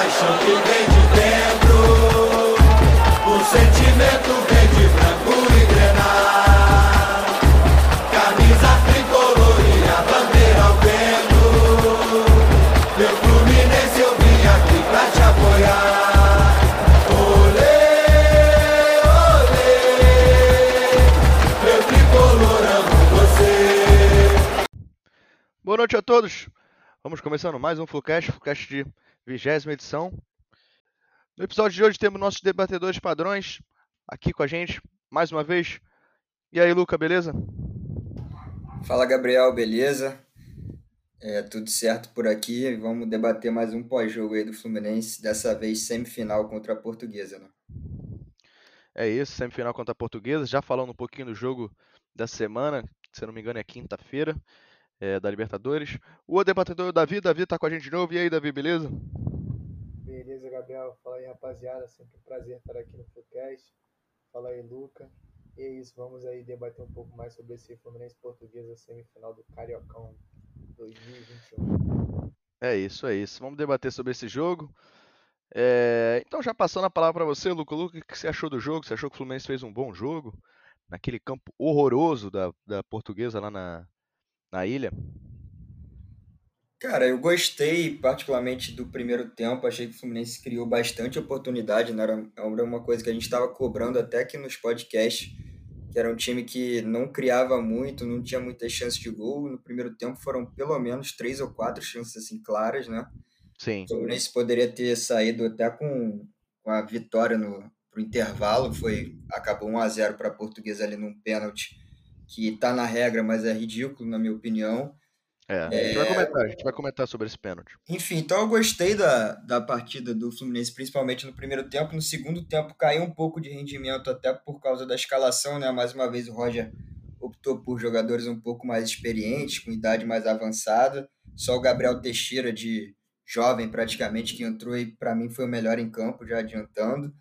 paixão que vem de dentro, o sentimento vem de branco e grenar. Camisa tricolor e a bandeira ao vento. Meu Fluminense eu vim aqui pra te apoiar. Olê, olê, meu tricolor amo você. Boa noite a todos. Vamos começando mais um Flucast, Flucast de vigésima edição. No episódio de hoje temos nossos debatedores padrões aqui com a gente, mais uma vez. E aí, Luca, beleza? Fala Gabriel, beleza? É, tudo certo por aqui. Vamos debater mais um pós-jogo aí do Fluminense, dessa vez semifinal contra a Portuguesa, né? É isso, semifinal contra a Portuguesa. Já falando um pouquinho do jogo da semana, se não me engano é quinta-feira, é, da Libertadores. O debatedor Davi, Davi tá com a gente de novo. E aí, Davi, beleza? Beleza, Gabriel. Fala aí, rapaziada. Sempre um prazer estar aqui no Flucast. Fala aí, Luca. E é isso, vamos aí debater um pouco mais sobre esse Fluminense Portuguesa semifinal do Cariocão 2021. É isso, é isso. Vamos debater sobre esse jogo. É, Então, já passando a palavra para você, Luca. Luca, o que você achou do jogo? Você achou que o Fluminense fez um bom jogo? Naquele campo horroroso da, da portuguesa lá na, na ilha? Cara, eu gostei particularmente do primeiro tempo. Achei que o Fluminense criou bastante oportunidade, né? Era uma coisa que a gente estava cobrando até aqui nos podcasts, que era um time que não criava muito, não tinha muitas chances de gol. No primeiro tempo foram pelo menos três ou quatro chances assim claras, né? Sim. O Fluminense poderia ter saído até com, com a vitória no pro intervalo, foi acabou 1 a 0 para a Portuguesa ali num pênalti que tá na regra, mas é ridículo na minha opinião. É, a gente vai comentar, a gente vai comentar sobre esse pênalti. Enfim, então eu gostei da, da partida do Fluminense, principalmente no primeiro tempo. No segundo tempo caiu um pouco de rendimento, até por causa da escalação, né? Mais uma vez o Roger optou por jogadores um pouco mais experientes, com idade mais avançada. Só o Gabriel Teixeira, de jovem praticamente, que entrou e para mim foi o melhor em campo, já adiantando.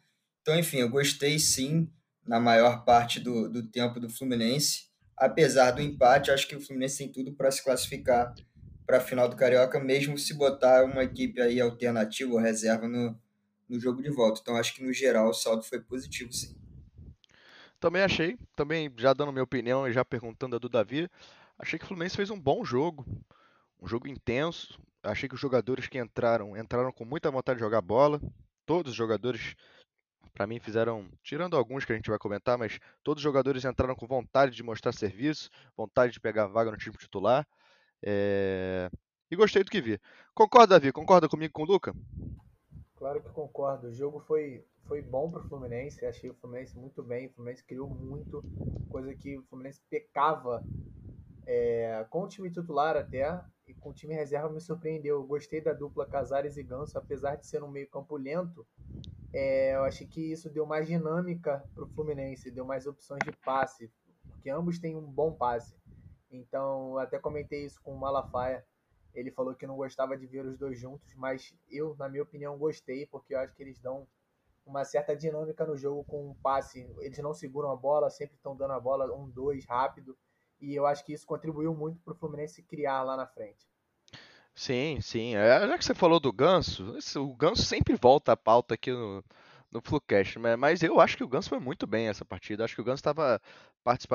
Então, enfim, eu gostei sim, na maior parte do, do tempo do Fluminense. Apesar do empate, acho que o Fluminense tem tudo para se classificar para a final do Carioca, mesmo se botar uma equipe aí alternativa ou reserva no, no jogo de volta. Então, acho que no geral o saldo foi positivo, sim. Também achei, também já dando minha opinião e já perguntando a do Davi, achei que o Fluminense fez um bom jogo, um jogo intenso. Achei que os jogadores que entraram, entraram com muita vontade de jogar bola. Todos os jogadores, para mim, fizeram, tirando alguns que a gente vai comentar, mas todos os jogadores entraram com vontade de mostrar serviço, vontade de pegar vaga no time titular. É, E gostei do que vi. Concorda, Davi? Concorda comigo com o Luca? Claro que concordo. O jogo foi, foi bom para o Fluminense. Achei o Fluminense muito bem. O Fluminense criou muito, coisa que o Fluminense pecava é, com o time titular até e com o time reserva me surpreendeu. Eu gostei da dupla Casares e Ganso, apesar de ser um meio campo lento. É, eu achei que isso deu mais dinâmica para o Fluminense, deu mais opções de passe, porque ambos têm um bom passe. Então, até comentei isso com o Malafaia. Ele falou que não gostava de ver os dois juntos, mas eu, na minha opinião, gostei, porque eu acho que eles dão uma certa dinâmica no jogo com um passe. Eles não seguram a bola, sempre estão dando a bola um, dois, rápido. E eu acho que isso contribuiu muito para o Fluminense criar lá na frente. Sim, sim. É, já que você falou do Ganso, o Ganso sempre volta à pauta aqui no, no Flucast, né? mas eu acho que o Ganso foi muito bem essa partida. Acho que o Ganso estava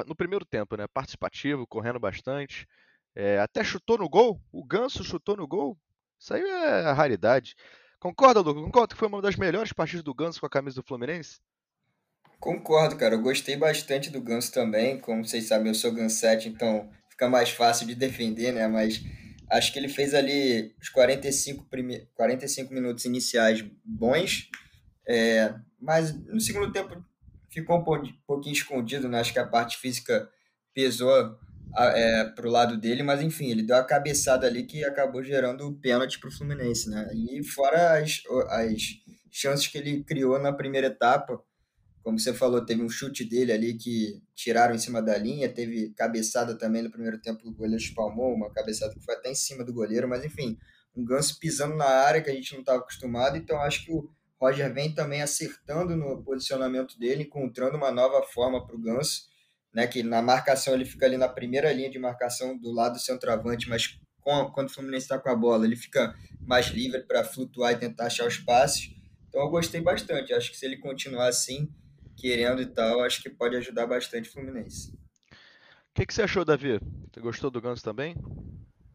no primeiro tempo, né? Participativo, correndo bastante. É, até chutou no gol. O Ganso chutou no gol. Isso aí é raridade. Concorda, Lucas? Concorda que foi uma das melhores partidas do Ganso com a camisa do Fluminense? Concordo, cara. Eu gostei bastante do Ganso também. Como vocês sabem, eu sou Gansete, então fica mais fácil de defender, né? Mas acho que ele fez ali os 45, prime... 45 minutos iniciais bons. É, mas no segundo tempo ficou um pou- pouquinho escondido, né? Acho que a parte física pesou é, pro lado dele, mas enfim, ele deu a cabeçada ali que acabou gerando o pênalti pro Fluminense, né? E fora as, as chances que ele criou na primeira etapa, como você falou, teve um chute dele ali que tiraram em cima da linha, teve cabeçada também no primeiro tempo, o goleiro espalmou, uma cabeçada que foi até em cima do goleiro, mas enfim, um ganso pisando na área que a gente não estava acostumado, então acho que o Roger vem também acertando no posicionamento dele, encontrando uma nova forma para o ganso, né, que na marcação ele fica ali na primeira linha de marcação do lado do centroavante, mas com, quando o Fluminense está com a bola, ele fica mais livre para flutuar e tentar achar os passes. Então eu gostei bastante. Acho que se ele continuar assim, querendo e tal, acho que pode ajudar bastante o Fluminense. O que, que você achou, Davi? Você gostou do Ganso também?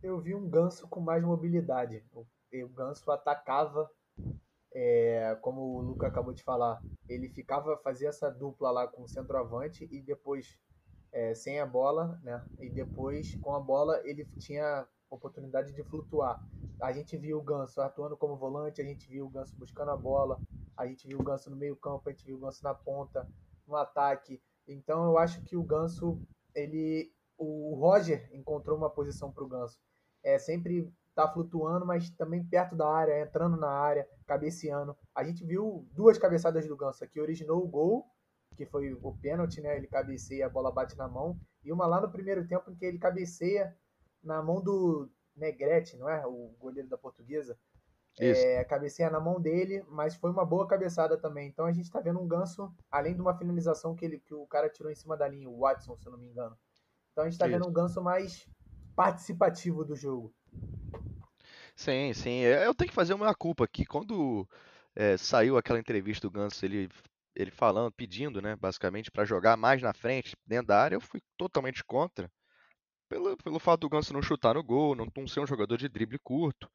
Eu vi um Ganso com mais mobilidade. O, o Ganso atacava, é, como o Luca acabou de falar, ele ficava fazia essa dupla lá com o centroavante e depois é, sem a bola, né? E depois com a bola ele tinha oportunidade de flutuar. A gente viu o Ganso atuando como volante, a gente viu o Ganso buscando a bola, a gente viu o Ganso no meio campo, a gente viu o Ganso na ponta, no ataque. Então eu acho que o Ganso, ele, o Roger encontrou uma posição para o Ganso. É sempre tá flutuando, mas também perto da área, entrando na área, cabeceando. A gente viu duas cabeçadas do Ganso que originou o gol, que foi o pênalti, né? Ele cabeceia, a bola bate na mão, e uma lá no primeiro tempo em que ele cabeceia na mão do Negrete, não é? O goleiro da Portuguesa. É, cabeceia na mão dele, mas foi uma boa cabeçada também. Então a gente está vendo um ganso, além de uma finalização que, ele, que o cara tirou em cima da linha, o Watson, se eu não me engano. Então a gente está vendo um ganso mais participativo do jogo. Sim, sim. É, eu tenho que fazer uma culpa aqui. Quando é, saiu aquela entrevista do Ganso, ele, ele falando, pedindo, né, basicamente, para jogar mais na frente, dentro da área, eu fui totalmente contra. Pelo, pelo fato do Ganso não chutar no gol, não, não ser um jogador de drible curto.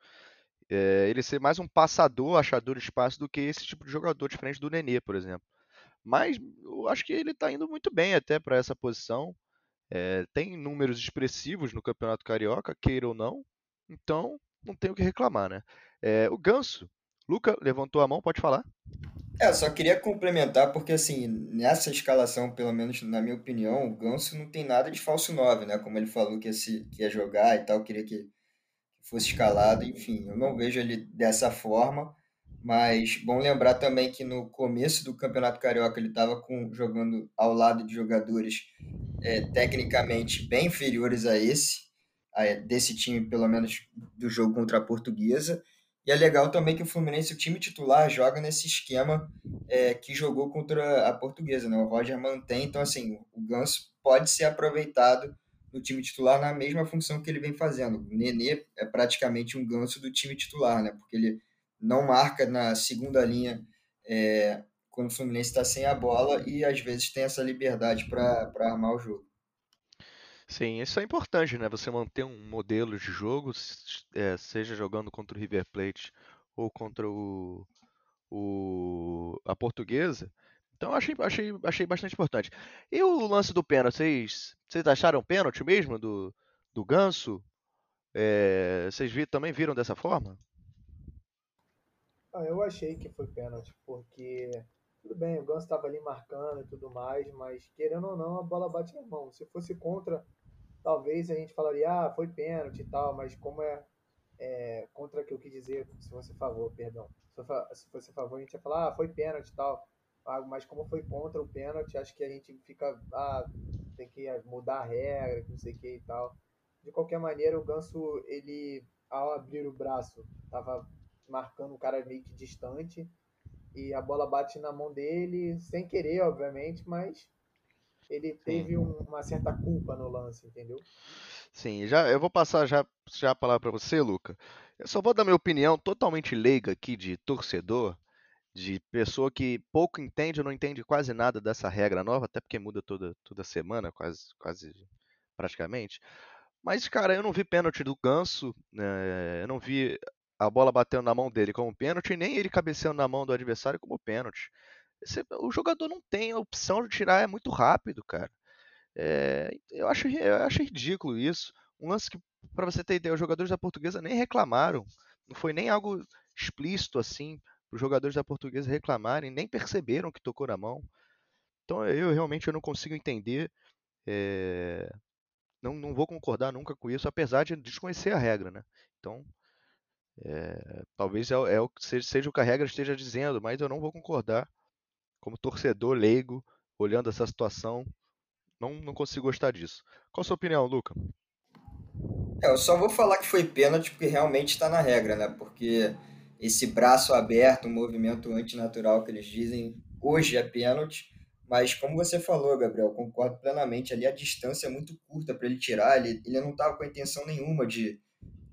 É, ele ser mais um passador, achador de espaço do que esse tipo de jogador, diferente do Nenê, por exemplo. Mas eu acho que ele está indo muito bem até para essa posição. É, tem números expressivos no Campeonato Carioca, queira ou não. Então, não tenho o que reclamar, né? É, o Ganso, Luca levantou a mão, pode falar? É, só queria complementar, porque assim, nessa escalação, pelo menos na minha opinião, o Ganso não tem nada de falso 9, né? Como ele falou que se, que ia jogar e tal, queria que fosse escalado, enfim, eu não vejo ele dessa forma, mas bom lembrar também que no começo do Campeonato Carioca ele estava jogando ao lado de jogadores é, tecnicamente bem inferiores a esse, a, desse time, pelo menos do jogo contra a Portuguesa, e é legal também que o Fluminense, o time titular, joga nesse esquema é, que jogou contra a Portuguesa, né? O Roger mantém, então assim, o Ganso pode ser aproveitado no time titular na mesma função que ele vem fazendo. O Nenê é praticamente um ganso do time titular, né? Porque ele não marca na segunda linha é, quando o Fluminense está sem a bola e às vezes tem essa liberdade para armar o jogo. Sim, isso é importante, né? Você manter um modelo de jogo, é, seja jogando contra o River Plate ou contra o, o a Portuguesa. Então achei, achei, achei bastante importante. E o lance do pênalti, vocês, vocês acharam pênalti mesmo do, do Ganso? É, vocês vi, também viram dessa forma? Ah, eu achei que foi pênalti, porque tudo bem, o Ganso estava ali marcando e tudo mais, mas querendo ou não, a bola bate na mão. Se fosse contra, talvez a gente falaria, ah, foi pênalti e tal, mas como é, é contra que eu quis dizer, se fosse favor, perdão. Se fosse favor, a gente ia falar, ah, foi pênalti e tal. Ah, mas como foi contra o pênalti, acho que a gente fica, ah, tem que mudar a regra, não sei o que e tal. De qualquer maneira, o Ganso, ele, ao abrir o braço, tava marcando o cara meio que distante e a bola bate na mão dele, sem querer, obviamente, mas ele teve um, uma certa culpa no lance, entendeu? Sim, já eu vou passar já, já a palavra para você, Luca. Eu só vou dar minha opinião totalmente leiga aqui de torcedor, de pessoa que pouco entende ou não entende quase nada dessa regra nova, até porque muda toda, toda semana, quase, quase praticamente. Mas, cara, eu não vi pênalti do Ganso, né? eu não vi a bola batendo na mão dele como pênalti, nem ele cabeceando na mão do adversário como pênalti. O jogador não tem a opção de tirar, é muito rápido, cara. É, eu, acho, eu acho ridículo isso. Um lance que, para você ter ideia, os jogadores da portuguesa nem reclamaram. Não foi nem algo explícito assim, os jogadores da portuguesa reclamarem, nem perceberam que tocou na mão. Então eu realmente eu não consigo entender. É, não, não vou concordar nunca com isso, apesar de desconhecer a regra, né? Então é, talvez é, é, o seja, seja o que a regra esteja dizendo, mas eu não vou concordar. Como torcedor leigo, olhando essa situação, não, não consigo gostar disso. Qual a sua opinião, Luca? É, eu só vou falar que foi pênalti porque realmente está na regra, né? Porque esse braço aberto, um movimento antinatural que eles dizem, hoje é pênalti. Mas como você falou, Gabriel, concordo plenamente. Ali a distância é muito curta para ele tirar. Ele, ele não estava com intenção nenhuma de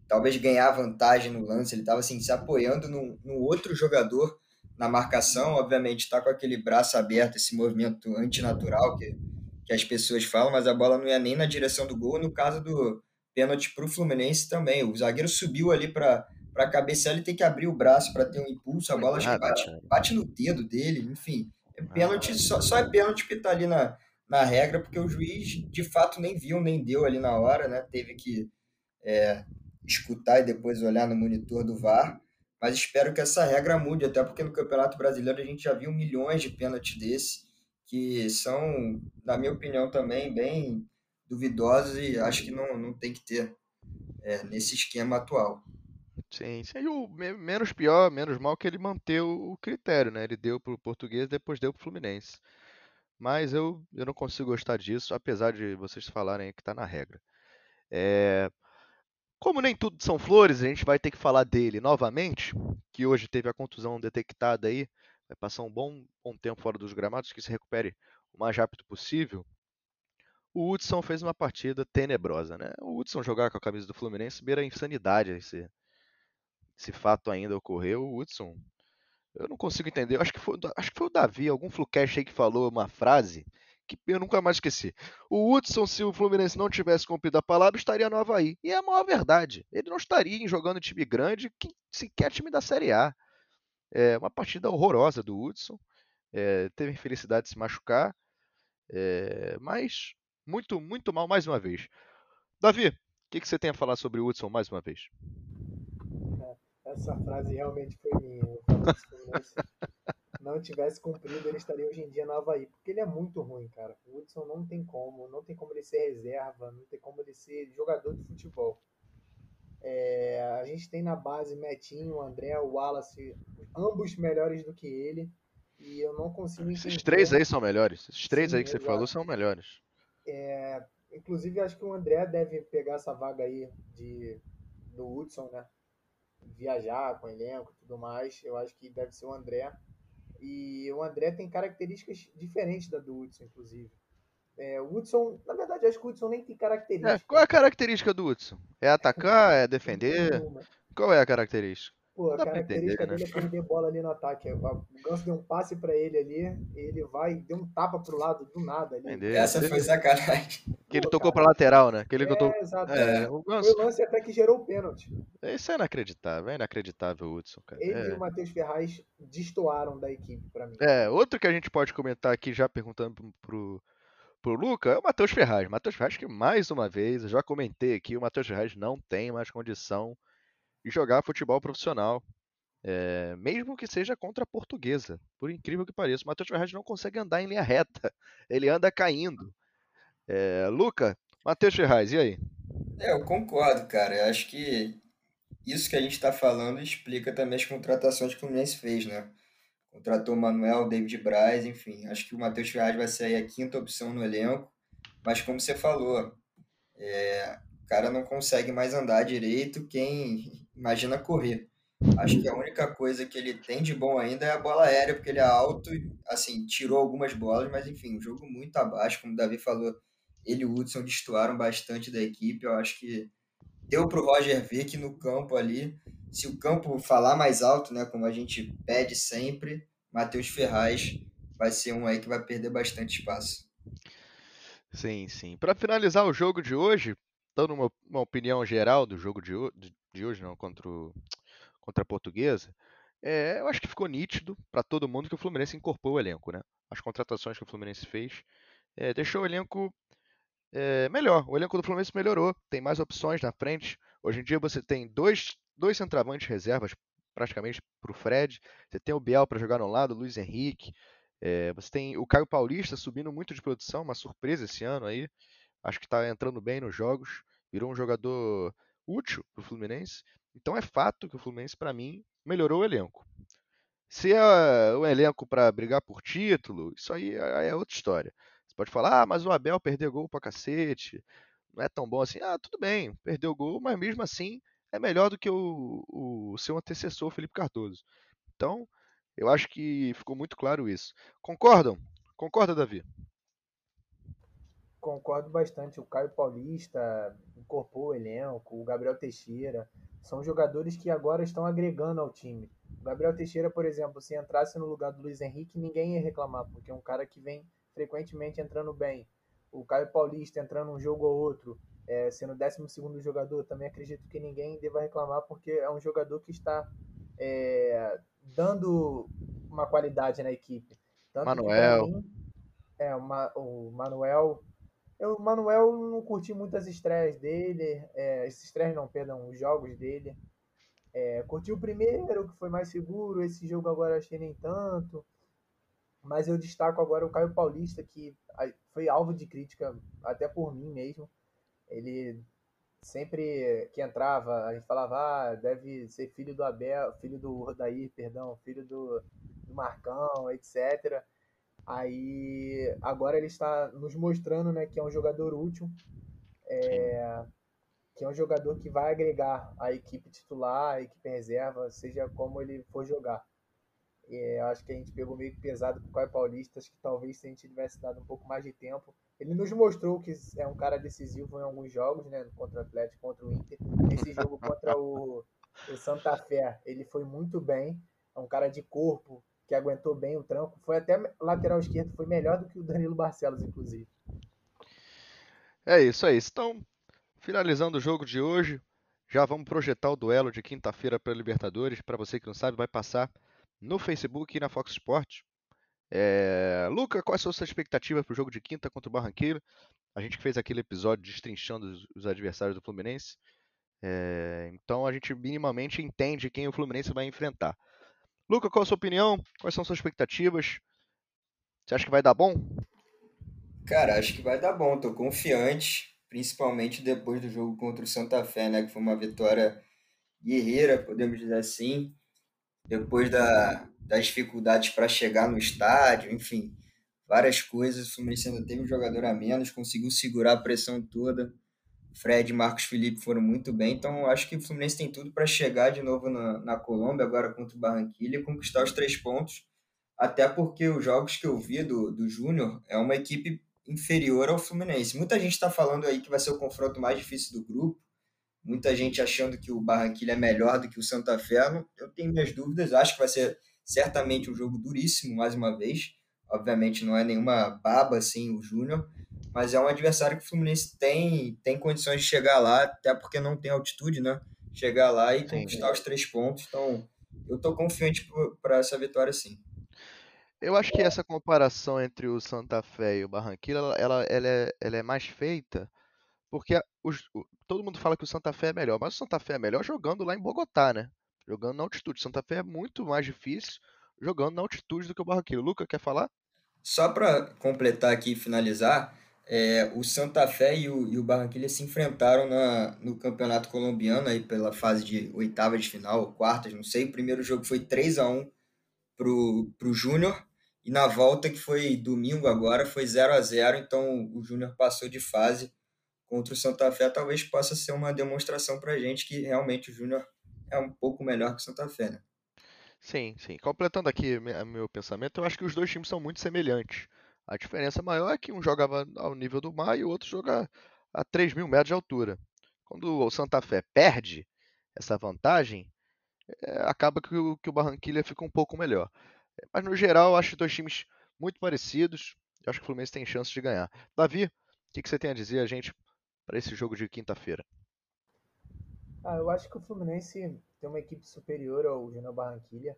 talvez ganhar vantagem no lance. Ele estava assim, se apoiando no, no outro jogador na marcação. Obviamente, está com aquele braço aberto, esse movimento antinatural que, que as pessoas falam, mas a bola não ia nem na direção do gol. No caso do pênalti para o Fluminense também. O zagueiro subiu ali para para cabecear, ele tem que abrir o braço para ter um impulso. A bola acho que bate, bate no dedo dele, enfim. É pênalti, só, só é pênalti que está ali na, na regra, porque o juiz de fato nem viu, nem deu ali na hora, né? Teve que é, escutar e depois olhar no monitor do VAR. Mas espero que essa regra mude, até porque no Campeonato Brasileiro a gente já viu milhões de pênaltis desse, que são, na minha opinião, também bem duvidosos e acho que não, não tem que ter é, nesse esquema atual. Sim, sim. E o menos pior, menos mal que ele manteve o critério, né? Ele deu para o português, depois deu para o Fluminense. Mas eu, eu não consigo gostar disso, apesar de vocês falarem que está na regra. É, como nem tudo são flores, a gente vai ter que falar dele novamente, que hoje teve a contusão detectada aí, vai passar um bom, bom tempo fora dos gramados, que se recupere o mais rápido possível. O Hudson fez uma partida tenebrosa, né? O Hudson jogar com a camisa do Fluminense beira a insanidade esse, esse fato ainda ocorreu. O Hudson, eu não consigo entender. Eu acho que foi, acho que foi o Davi, algum Flucash aí que falou uma frase que eu nunca mais esqueci. O Hudson, se o Fluminense não tivesse cumprido a palavra, estaria no Havaí. E é a maior verdade. Ele não estaria jogando time grande, sequer time da Série A. É uma partida horrorosa do Hudson. É, teve infelicidade de se machucar. É, mas muito, muito mal mais uma vez. Davi, o que, que, você tem a falar sobre o Hudson mais uma vez? Essa frase realmente foi minha. não tivesse cumprido, ele estaria hoje em dia no Havaí. Porque ele é muito ruim, cara. O Hudson não tem como. Não tem como ele ser reserva, não tem como ele ser jogador de futebol. É, a gente tem na base Metinho, André, o Wallace, ambos melhores do que ele. E eu não consigo entender. Esses três aí são melhores. Esses três Sim, aí que você exato. falou são melhores. É, inclusive, acho que o André deve pegar essa vaga aí de, do Hudson, né? Viajar com elenco e tudo mais. Eu acho que deve ser o André. E o André tem características diferentes da do Hudson, inclusive. É, o Hudson, na verdade, acho que o Hudson nem tem característica. É, qual é a característica do Hudson? É atacar, é defender? Qual é a característica? Pô, a característica entender, dele né? é perder bola ali no ataque. O Ganso deu um passe para ele ali, ele vai, deu um tapa pro lado do nada ali. Entender. Essa foi sacanagem. Que ele Pô, tocou cara. pra lateral, né? Que ele é, tô... exato. É, o Ganso... Foi o lance até que gerou o pênalti. Isso é inacreditável, é inacreditável o Hudson, cara. Ele é. e o Matheus Ferraz destoaram da equipe para mim. É, outro que a gente pode comentar aqui já perguntando pro, pro Luca é o Matheus Ferraz. Matheus Ferraz que mais uma vez, eu já comentei aqui, o Matheus Ferraz não tem mais condição de jogar futebol profissional. É, mesmo que seja contra a portuguesa, por incrível que pareça, o Matheus Ferraz não consegue andar em linha reta, ele anda caindo. É, Luca, Matheus Ferraz, e aí? É, eu concordo, cara. Eu acho que isso que a gente está falando explica também as contratações que o Fluminense fez, né? Contratou o Manuel, David Braz, enfim. Acho que o Matheus Ferraz vai ser a quinta opção no elenco. Mas como você falou, é, o cara não consegue mais andar direito, quem imagina correr. Acho que a única coisa que ele tem de bom ainda é a bola aérea, porque ele é alto, assim, tirou algumas bolas, mas enfim, um jogo muito abaixo, como o Davi falou, ele e o Hudson destoaram bastante da equipe, eu acho que deu para o Roger ver que no campo ali, se o campo falar mais alto, né, como a gente pede sempre, Matheus Ferraz vai ser um aí que vai perder bastante espaço. Sim, sim. Para finalizar o jogo de hoje, dando uma, uma opinião geral do jogo de, de hoje, não, contra o contra a Portuguesa, é, eu acho que ficou nítido para todo mundo que o Fluminense incorporou o elenco, né? As contratações que o Fluminense fez é, deixou o elenco é, melhor. O elenco do Fluminense melhorou, tem mais opções na frente. Hoje em dia você tem dois, dois centravantes reservas praticamente para o Fred. Você tem o Biel para jogar no lado, o Luiz Henrique. É, você tem o Caio Paulista subindo muito de produção, uma surpresa esse ano aí. Acho que está entrando bem nos jogos. Virou um jogador útil para o Fluminense. Então é fato que o Fluminense, para mim, melhorou o elenco. Se é o elenco para brigar por título, isso aí é, é outra história. Você pode falar, ah, mas o Abel perdeu gol pra cacete, não é tão bom assim. Ah, tudo bem, perdeu gol, mas mesmo assim é melhor do que o, o seu antecessor, Felipe Cardoso. Então, eu acho que ficou muito claro isso. Concordam? Concorda, Davi? Concordo bastante. O Caio Paulista, incorporou o elenco, o Gabriel Teixeira. São jogadores que agora estão agregando ao time. O Gabriel Teixeira, por exemplo, se entrasse no lugar do Luiz Henrique, ninguém ia reclamar, porque é um cara que vem frequentemente entrando bem. O Caio Paulista entrando um jogo ou outro, é, sendo o 12 jogador, também acredito que ninguém deva reclamar, porque é um jogador que está é, dando uma qualidade na equipe. Tanto Manuel. Mim, é, uma, o Manuel. Eu, o Manuel não curti muito as estreias dele. É, esses estreias não, perdão, os jogos dele. É, curti o primeiro, que foi mais seguro. Esse jogo agora achei nem tanto. Mas eu destaco agora o Caio Paulista, que foi alvo de crítica até por mim mesmo. Ele sempre que entrava, a gente falava, ah, deve ser filho do Abel, filho do Rodair, perdão, filho do, do Marcão, etc. Aí agora ele está nos mostrando né, que é um jogador útil, é, que é um jogador que vai agregar a equipe titular, a equipe reserva, seja como ele for jogar. E acho que a gente pegou meio pesado com o Caio Paulista, acho que talvez se a gente tivesse dado um pouco mais de tempo. Ele nos mostrou que é um cara decisivo em alguns jogos, né? Contra o Atlético, contra o Inter. Esse jogo contra o, o Santa Fé, ele foi muito bem. É um cara de corpo, que aguentou bem o tranco. Foi até lateral esquerdo, foi melhor do que o Danilo Barcelos, inclusive. É isso, é isso. Então, finalizando o jogo de hoje, já vamos projetar o duelo de quinta-feira para Libertadores. Para você que não sabe, vai passar no Facebook e na Fox Sports. É... Luca, quais são as suas expectativas para o jogo de quinta contra o Barranquilla? A gente fez aquele episódio destrinchando os adversários do Fluminense. É... Então a gente minimamente entende quem o Fluminense vai enfrentar. Luca, qual a sua opinião? Quais são suas expectativas? Você acha que vai dar bom? Cara, acho que vai dar bom. Tô confiante, principalmente depois do jogo contra o Santa Fé, né? Que foi uma vitória guerreira, podemos dizer assim. Depois da, das dificuldades para chegar no estádio, enfim, várias coisas. O Fluminense ainda teve um jogador a menos, conseguiu segurar a pressão toda. Fred e Marcos Felipe foram muito bem, então acho que o Fluminense tem tudo para chegar de novo na, na Colômbia, agora contra o Barranquilla, e conquistar os três pontos. Até porque os jogos que eu vi do, do Júnior é uma equipe inferior ao Fluminense. Muita gente está falando aí que vai ser o confronto mais difícil do grupo, muita gente achando que o Barranquilla é melhor do que o Santa Fé. Eu tenho minhas dúvidas, acho que vai ser certamente um jogo duríssimo mais uma vez. Obviamente não é nenhuma baba assim o Júnior, mas é um adversário que o Fluminense tem, tem condições de chegar lá, até porque não tem altitude, né? Chegar lá e sim, conquistar os três pontos. Então, eu tô confiante para essa vitória sim. Eu acho que essa comparação entre o Santa Fé e o Barranquilla, ela, ela, é, ela é mais feita porque os, todo mundo fala que o Santa Fé é melhor, mas o Santa Fé é melhor jogando lá em Bogotá, né? Jogando na altitude. O Santa Fé é muito mais difícil jogando na altitude do que o Barranquilla. Luca, quer falar? Só para completar aqui e finalizar, é, o Santa Fé e o, e o Barranquilla se enfrentaram na, no campeonato colombiano aí pela fase de oitavas de final, quartas, não sei. O primeiro jogo foi 3 a 1 pro, pro Júnior e na volta que foi domingo agora foi 0 a 0 então o Júnior passou de fase contra o Santa Fé. Talvez possa ser uma demonstração para a gente que realmente o Júnior é um pouco melhor que o Santa Fé, né? Sim, sim. Completando aqui meu pensamento, eu acho que os dois times são muito semelhantes. A diferença maior é que um jogava ao nível do mar e o outro joga a 3 mil metros de altura. Quando o Santa Fé perde essa vantagem, é, acaba que o, que o Barranquilla fica um pouco melhor. Mas no geral, acho dois times muito parecidos. Eu acho que o Fluminense tem chance de ganhar. Davi, o que, que você tem a dizer a gente para esse jogo de quinta-feira? Ah, eu acho que o Fluminense tem uma equipe superior ao Júnior Barranquilla.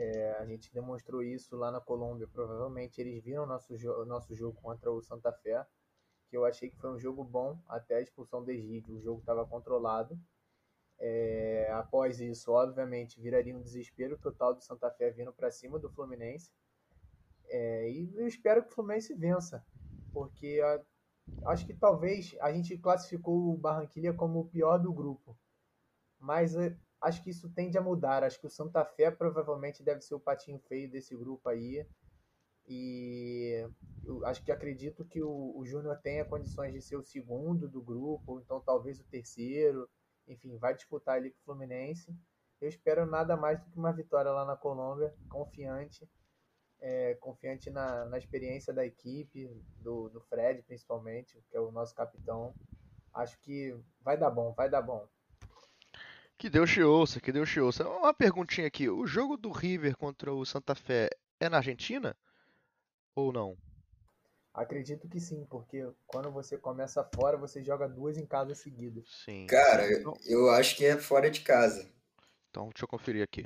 É, a gente demonstrou isso lá na Colômbia. Provavelmente eles viram nosso, jo nosso jogo contra o Santa Fé, que eu achei que foi um jogo bom até a expulsão do Egídio. O jogo estava controlado. É, após isso, obviamente, viraria um desespero total do Santa Fé vindo para cima do Fluminense. É, e eu espero que o Fluminense vença, porque a, acho que talvez a gente classificou o Barranquilla como o pior do grupo. Mas acho que isso tende a mudar. Acho que o Santa Fé provavelmente deve ser o patinho feio desse grupo aí. E acho que acredito que o, o Júnior tenha condições de ser o segundo do grupo, ou então talvez o terceiro. Enfim, vai disputar ali com o Fluminense. Eu espero nada mais do que uma vitória lá na Colômbia, confiante. É, confiante na, na experiência da equipe, do, do Fred principalmente, que é o nosso capitão. Acho que vai dar bom, vai dar bom. Que Deus te ouça, que Deus te ouça. Uma perguntinha aqui. O jogo do River contra o Santa Fé é na Argentina? Ou não? Acredito que sim, porque quando você começa fora, você joga duas em casa seguidas. Sim. Cara, Então, eu acho que é fora de casa. então deixa eu conferir aqui.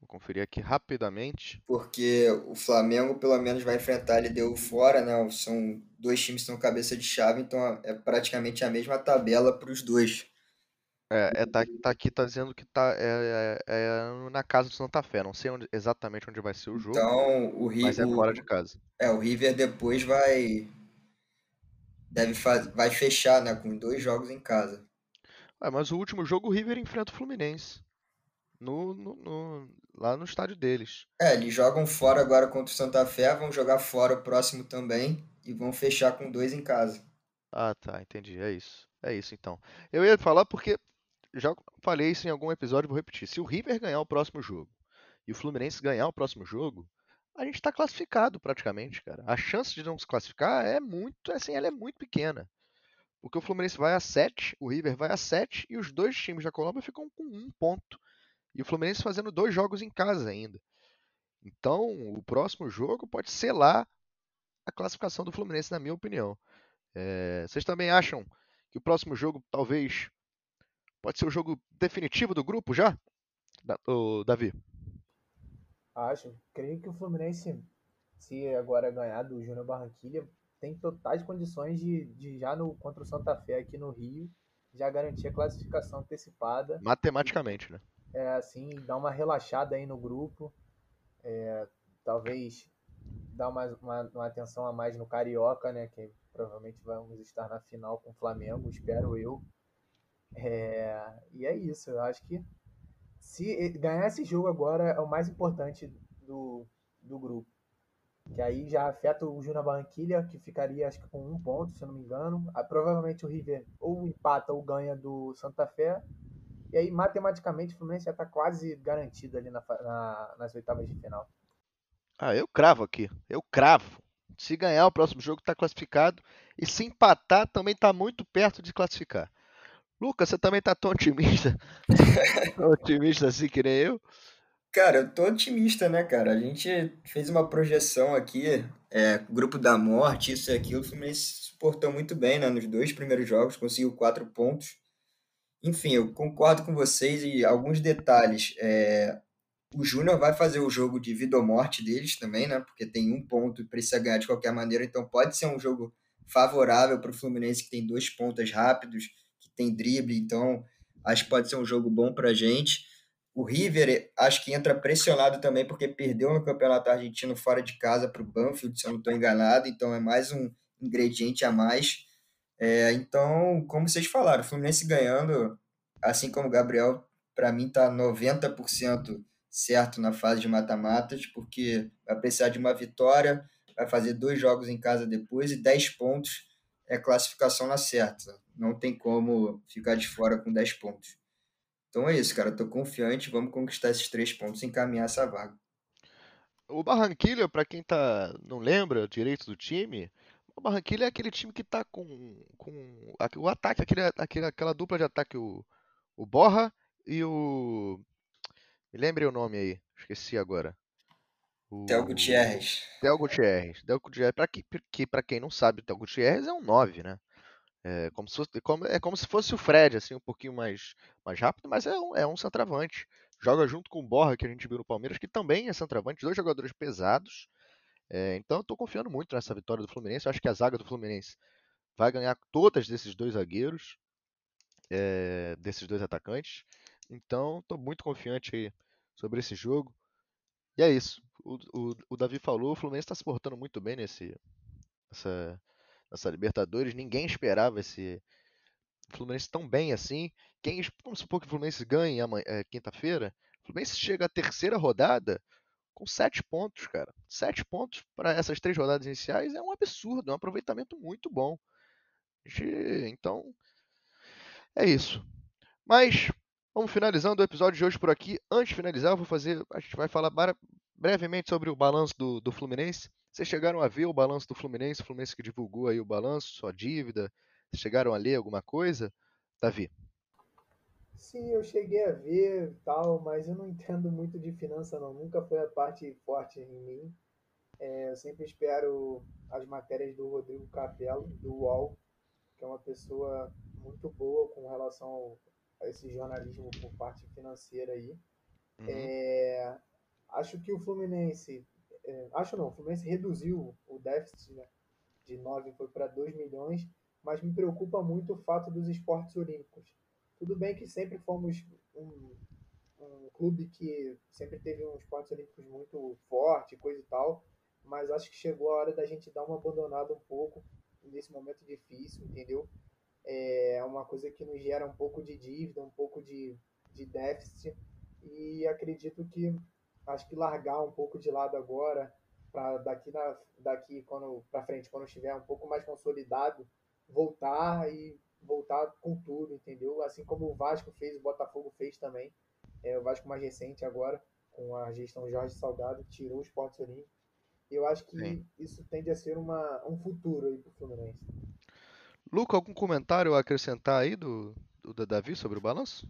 Vou conferir aqui rapidamente. Porque o Flamengo, pelo menos, vai enfrentar ele deu fora, né? São dois times que são cabeça de chave, então é praticamente a mesma tabela para os dois. É, é, tá, tá aqui, tá dizendo que tá é, é- é na casa do Santa Fé. Não sei onde- exatamente onde vai ser o jogo, Então, o, Ri- mas é fora de casa. é, o River depois vai deve faz, vai fechar, né, com dois jogos em casa. Ah, mas o último jogo o River enfrenta o Fluminense. No, no- no- lá no estádio deles. É, eles jogam fora agora contra o Santa Fé, vão jogar fora o próximo também e vão fechar com dois em casa. Ah, tá, entendi. É isso. É isso então. Eu ia falar porque já falei isso em algum episódio, vou repetir. Se o River ganhar o próximo jogo e o Fluminense ganhar o próximo jogo, a gente tá classificado praticamente, cara. A chance de não se classificar é muito, assim, ela é muito pequena. Porque o Fluminense vai a 7, o River vai a 7 e os dois times da Colômbia ficam com um ponto. E o Fluminense fazendo dois jogos em casa ainda. Então, o próximo jogo pode selar a classificação do Fluminense, na minha opinião. É, vocês também acham que o próximo jogo talvez pode ser o jogo definitivo do grupo já? Da- ô, Davi? Acho. Creio que o Fluminense, se agora ganhar do Júnior Barranquilha, tem totais condições de, de já no contra o Santa Fé aqui no Rio, já garantir a classificação antecipada. Matematicamente, né? É assim, dar uma relaxada aí no grupo. É, talvez dar uma, uma, uma atenção a mais no Carioca, né? Que provavelmente vamos estar na final com o Flamengo, espero eu. É, e é isso, eu acho que se ganhar esse jogo agora é o mais importante do, do grupo. Que aí já afeta o Júnior Barranquilha, que ficaria acho que com um ponto, se eu não me engano. Ah, provavelmente o River ou empata ou ganha do Santa Fé. E aí, matematicamente, o Fluminense já está quase garantido ali na, na- nas oitavas de final. Ah, eu cravo aqui. Eu cravo. Se ganhar o próximo jogo, tá classificado. E se empatar, também tá muito perto de classificar. Lucas, você também tá tão otimista? tão otimista assim que nem eu? Cara, eu tô otimista, né, cara? A gente fez uma projeção aqui, é, grupo da morte, isso e aquilo. O Fluminense se suportou muito bem, né? Nos dois primeiros jogos, conseguiu quatro pontos. Enfim, eu concordo com vocês e alguns detalhes. É, o Júnior vai fazer o jogo de vida ou morte deles também, né? Porque tem um ponto e precisa ganhar de qualquer maneira. Então pode ser um jogo favorável para o Fluminense, que tem dois pontas rápidos, tem drible. Então acho que pode ser um jogo bom para a gente. O River, acho que entra pressionado também, porque perdeu no Campeonato Argentino fora de casa para o Banfield, se eu não estou enganado. Então é mais um ingrediente a mais. É, então, como vocês falaram, o Fluminense ganhando, assim como o Gabriel, para mim tá 90% certo na fase de mata-matas, porque vai precisar de uma vitória, vai fazer dois jogos em casa depois e 10 pontos é classificação na certa. Não tem como ficar de fora com 10 pontos. Então é isso, cara. Tô confiante, vamos conquistar esses três pontos e encaminhar essa vaga. O Barranquilla, pra quem tá, não lembra direito do time, o Barranquilla é aquele time que tá com, com o ataque, aquele, aquele, aquela dupla de ataque, o, o Borra e o. Me lembre o nome aí, esqueci agora. O Theo Gutierrez. Theo Gutierrez. Theo Gutierrez, pra, que, que, pra quem não sabe, o Theo Gutierrez é um 9, né? É como, se fosse, como- é como se fosse o Fred, assim, um pouquinho mais, mais rápido, mas é um, é um centroavante. Joga junto com o Borra, que a gente viu no Palmeiras, que também é centroavante, dois jogadores pesados. É, então eu tô confiando muito nessa vitória do Fluminense. Eu acho que a zaga do Fluminense vai ganhar todas desses dois zagueiros, é, desses dois atacantes. Então tô muito confiante sobre esse jogo. E é isso. O, o, o Davi falou, o Fluminense está se portando muito bem nesse, nessa, nessa Libertadores. Ninguém esperava esse Fluminense tão bem assim. Quem, vamos supor que o Fluminense ganhe amanhã, é, quinta-feira. O Fluminense chega à terceira rodada com sete pontos, cara. Sete pontos para essas três rodadas iniciais é um absurdo, é um aproveitamento muito bom. Então, é isso. Mas vamos finalizando o episódio de hoje por aqui. Antes de finalizar, vou fazer, a gente vai falar brevemente sobre o balanço do, do Fluminense. Vocês chegaram a ver o balanço do Fluminense, o Fluminense que divulgou aí o balanço, sua dívida, Chegaram a ler alguma coisa? Davi. Sim, eu cheguei a ver tal, mas eu não entendo muito de finança não. Nunca foi a parte forte em mim. É, eu sempre espero as matérias do Rodrigo Capello, do UOL, que é uma pessoa muito boa com relação a esse jornalismo por parte financeira aí. Uhum. É, acho que o Fluminense, é, acho não, o Fluminense reduziu o déficit né, de 9 foi para 2 milhões, mas me preocupa muito o fato dos esportes olímpicos. Tudo bem que sempre fomos um, um clube que sempre teve um esportes olímpicos muito forte, coisa e tal, mas acho que chegou a hora da gente dar uma abandonada um pouco nesse momento difícil, entendeu? É uma coisa que nos gera um pouco de dívida, um pouco de, de déficit, e acredito que acho que largar um pouco de lado agora, para daqui, na, daqui quando para frente, quando estiver um pouco mais consolidado, voltar e voltar com tudo, entendeu? Assim como o Vasco fez, o Botafogo fez também. É, o Vasco mais recente agora, com a gestão Jorge Salgado, tirou os esportes olímpicos. Eu acho que Sim. isso tende a ser uma, um futuro aí pro Fluminense. Luca, algum comentário a acrescentar aí do, do Davi sobre o balanço?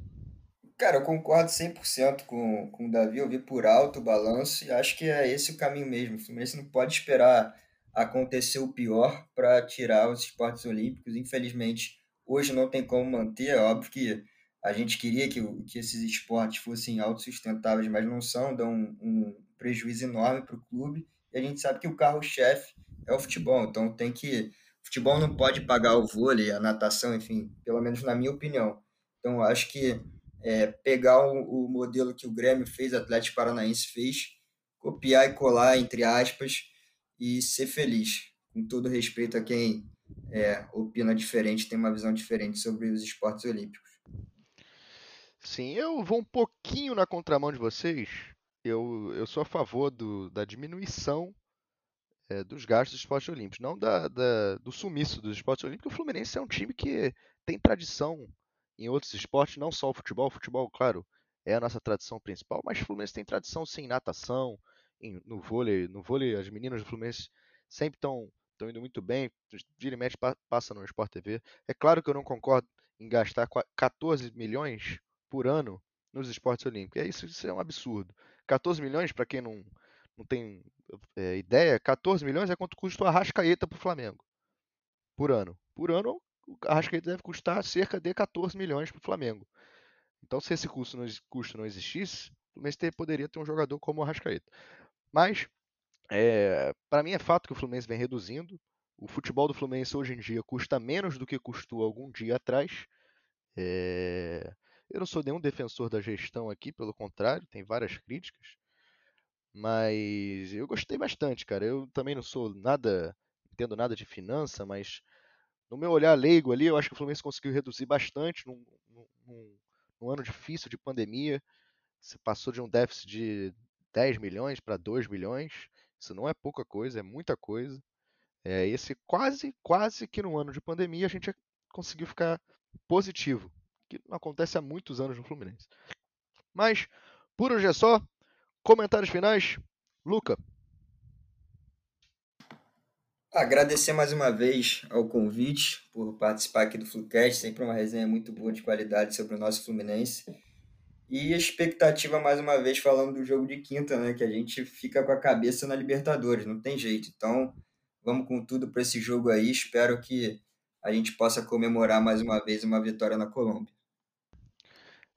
Cara, eu concordo 100% com, com o Davi, eu vi por alto o balanço e acho que é esse o caminho mesmo. O Fluminense não pode esperar acontecer o pior para tirar os esportes olímpicos. Infelizmente, hoje não tem como manter. É óbvio que a gente queria que, que esses esportes fossem autossustentáveis, mas não são, dão um, um prejuízo enorme para o clube. E a gente sabe que o carro-chefe é o futebol, então tem que. O futebol não pode pagar o vôlei, a natação, enfim, pelo menos na minha opinião. Então, acho que é, pegar o, o, modelo que o Grêmio fez, o Atlético Paranaense fez, copiar e colar, entre aspas, e ser feliz. Com todo respeito a quem é, opina diferente, tem uma visão diferente sobre os esportes olímpicos. Sim, eu vou um pouquinho na contramão de vocês. Eu, eu sou a favor do, da diminuição é, dos gastos dos esportes olímpicos, não da, da, do sumiço dos esportes olímpicos. O Fluminense é um time que tem tradição em outros esportes, não só o futebol. O futebol, claro, é a nossa tradição principal, mas o Fluminense tem tradição sim em natação, em, no vôlei. No vôlei, as meninas do Fluminense sempre estão indo muito bem, vira e mexe passa no Sport TV. É claro que eu não concordo em gastar 14 milhões por ano nos esportes olímpicos. É isso, isso é um absurdo. 14 milhões, para quem não, não tem é, ideia, 14 milhões é quanto custa o Arrascaeta para o Flamengo por ano. Por ano, o Arrascaeta deve custar cerca de 14 milhões para o Flamengo. Então, se esse custo não, custo não existisse, o Fluminense poderia ter um jogador como o Arrascaeta. Mas, é, para mim é fato que o Fluminense vem reduzindo. O futebol do Fluminense hoje em dia custa menos do que custou algum dia atrás. É, eu não sou nenhum defensor da gestão aqui, pelo contrário, tem várias críticas. Mas eu gostei bastante, cara. Eu também não sou nada, entendo nada de finança, mas no meu olhar leigo ali, eu acho que o Fluminense conseguiu reduzir bastante num, num, num ano difícil de pandemia. Você passou de um déficit de 10 milhões para 2 milhões. Isso não é pouca coisa, é muita coisa. É, esse quase, quase que no ano de pandemia a gente conseguiu ficar positivo, que não acontece há muitos anos no Fluminense. Mas, por hoje é só. Comentários finais. Luca. Agradecer mais uma vez ao convite por participar aqui do Flucast, sempre uma resenha muito boa de qualidade sobre o nosso Fluminense. E a expectativa, mais uma vez, falando do jogo de quinta, né? Que a gente fica com a cabeça na Libertadores, não tem jeito. Então, vamos com tudo para esse jogo aí. Espero que a gente possa comemorar mais uma vez uma vitória na Colômbia.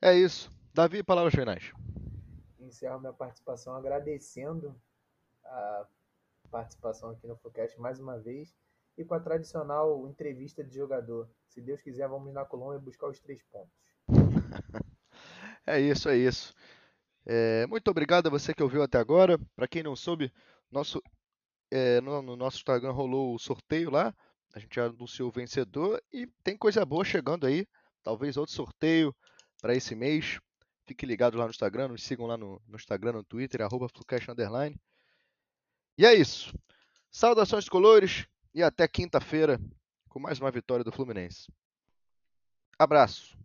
É isso. Davi, palavras finais. Encerro minha participação agradecendo a participação aqui no Flucast mais uma vez e com a tradicional entrevista de jogador. Se Deus quiser, vamos na Colômbia buscar os três pontos. é isso, é isso. É, muito obrigado a você que ouviu até agora. Para quem não soube, nosso, é, no, no, nosso Instagram rolou o sorteio lá. A gente anunciou o vencedor e tem coisa boa chegando aí. Talvez outro sorteio para esse mês. Fique ligado lá no Instagram, nos sigam lá no, no Instagram, no Twitter, arroba e é isso. Saudações colores e até quinta-feira com mais uma vitória do Fluminense. Abraço.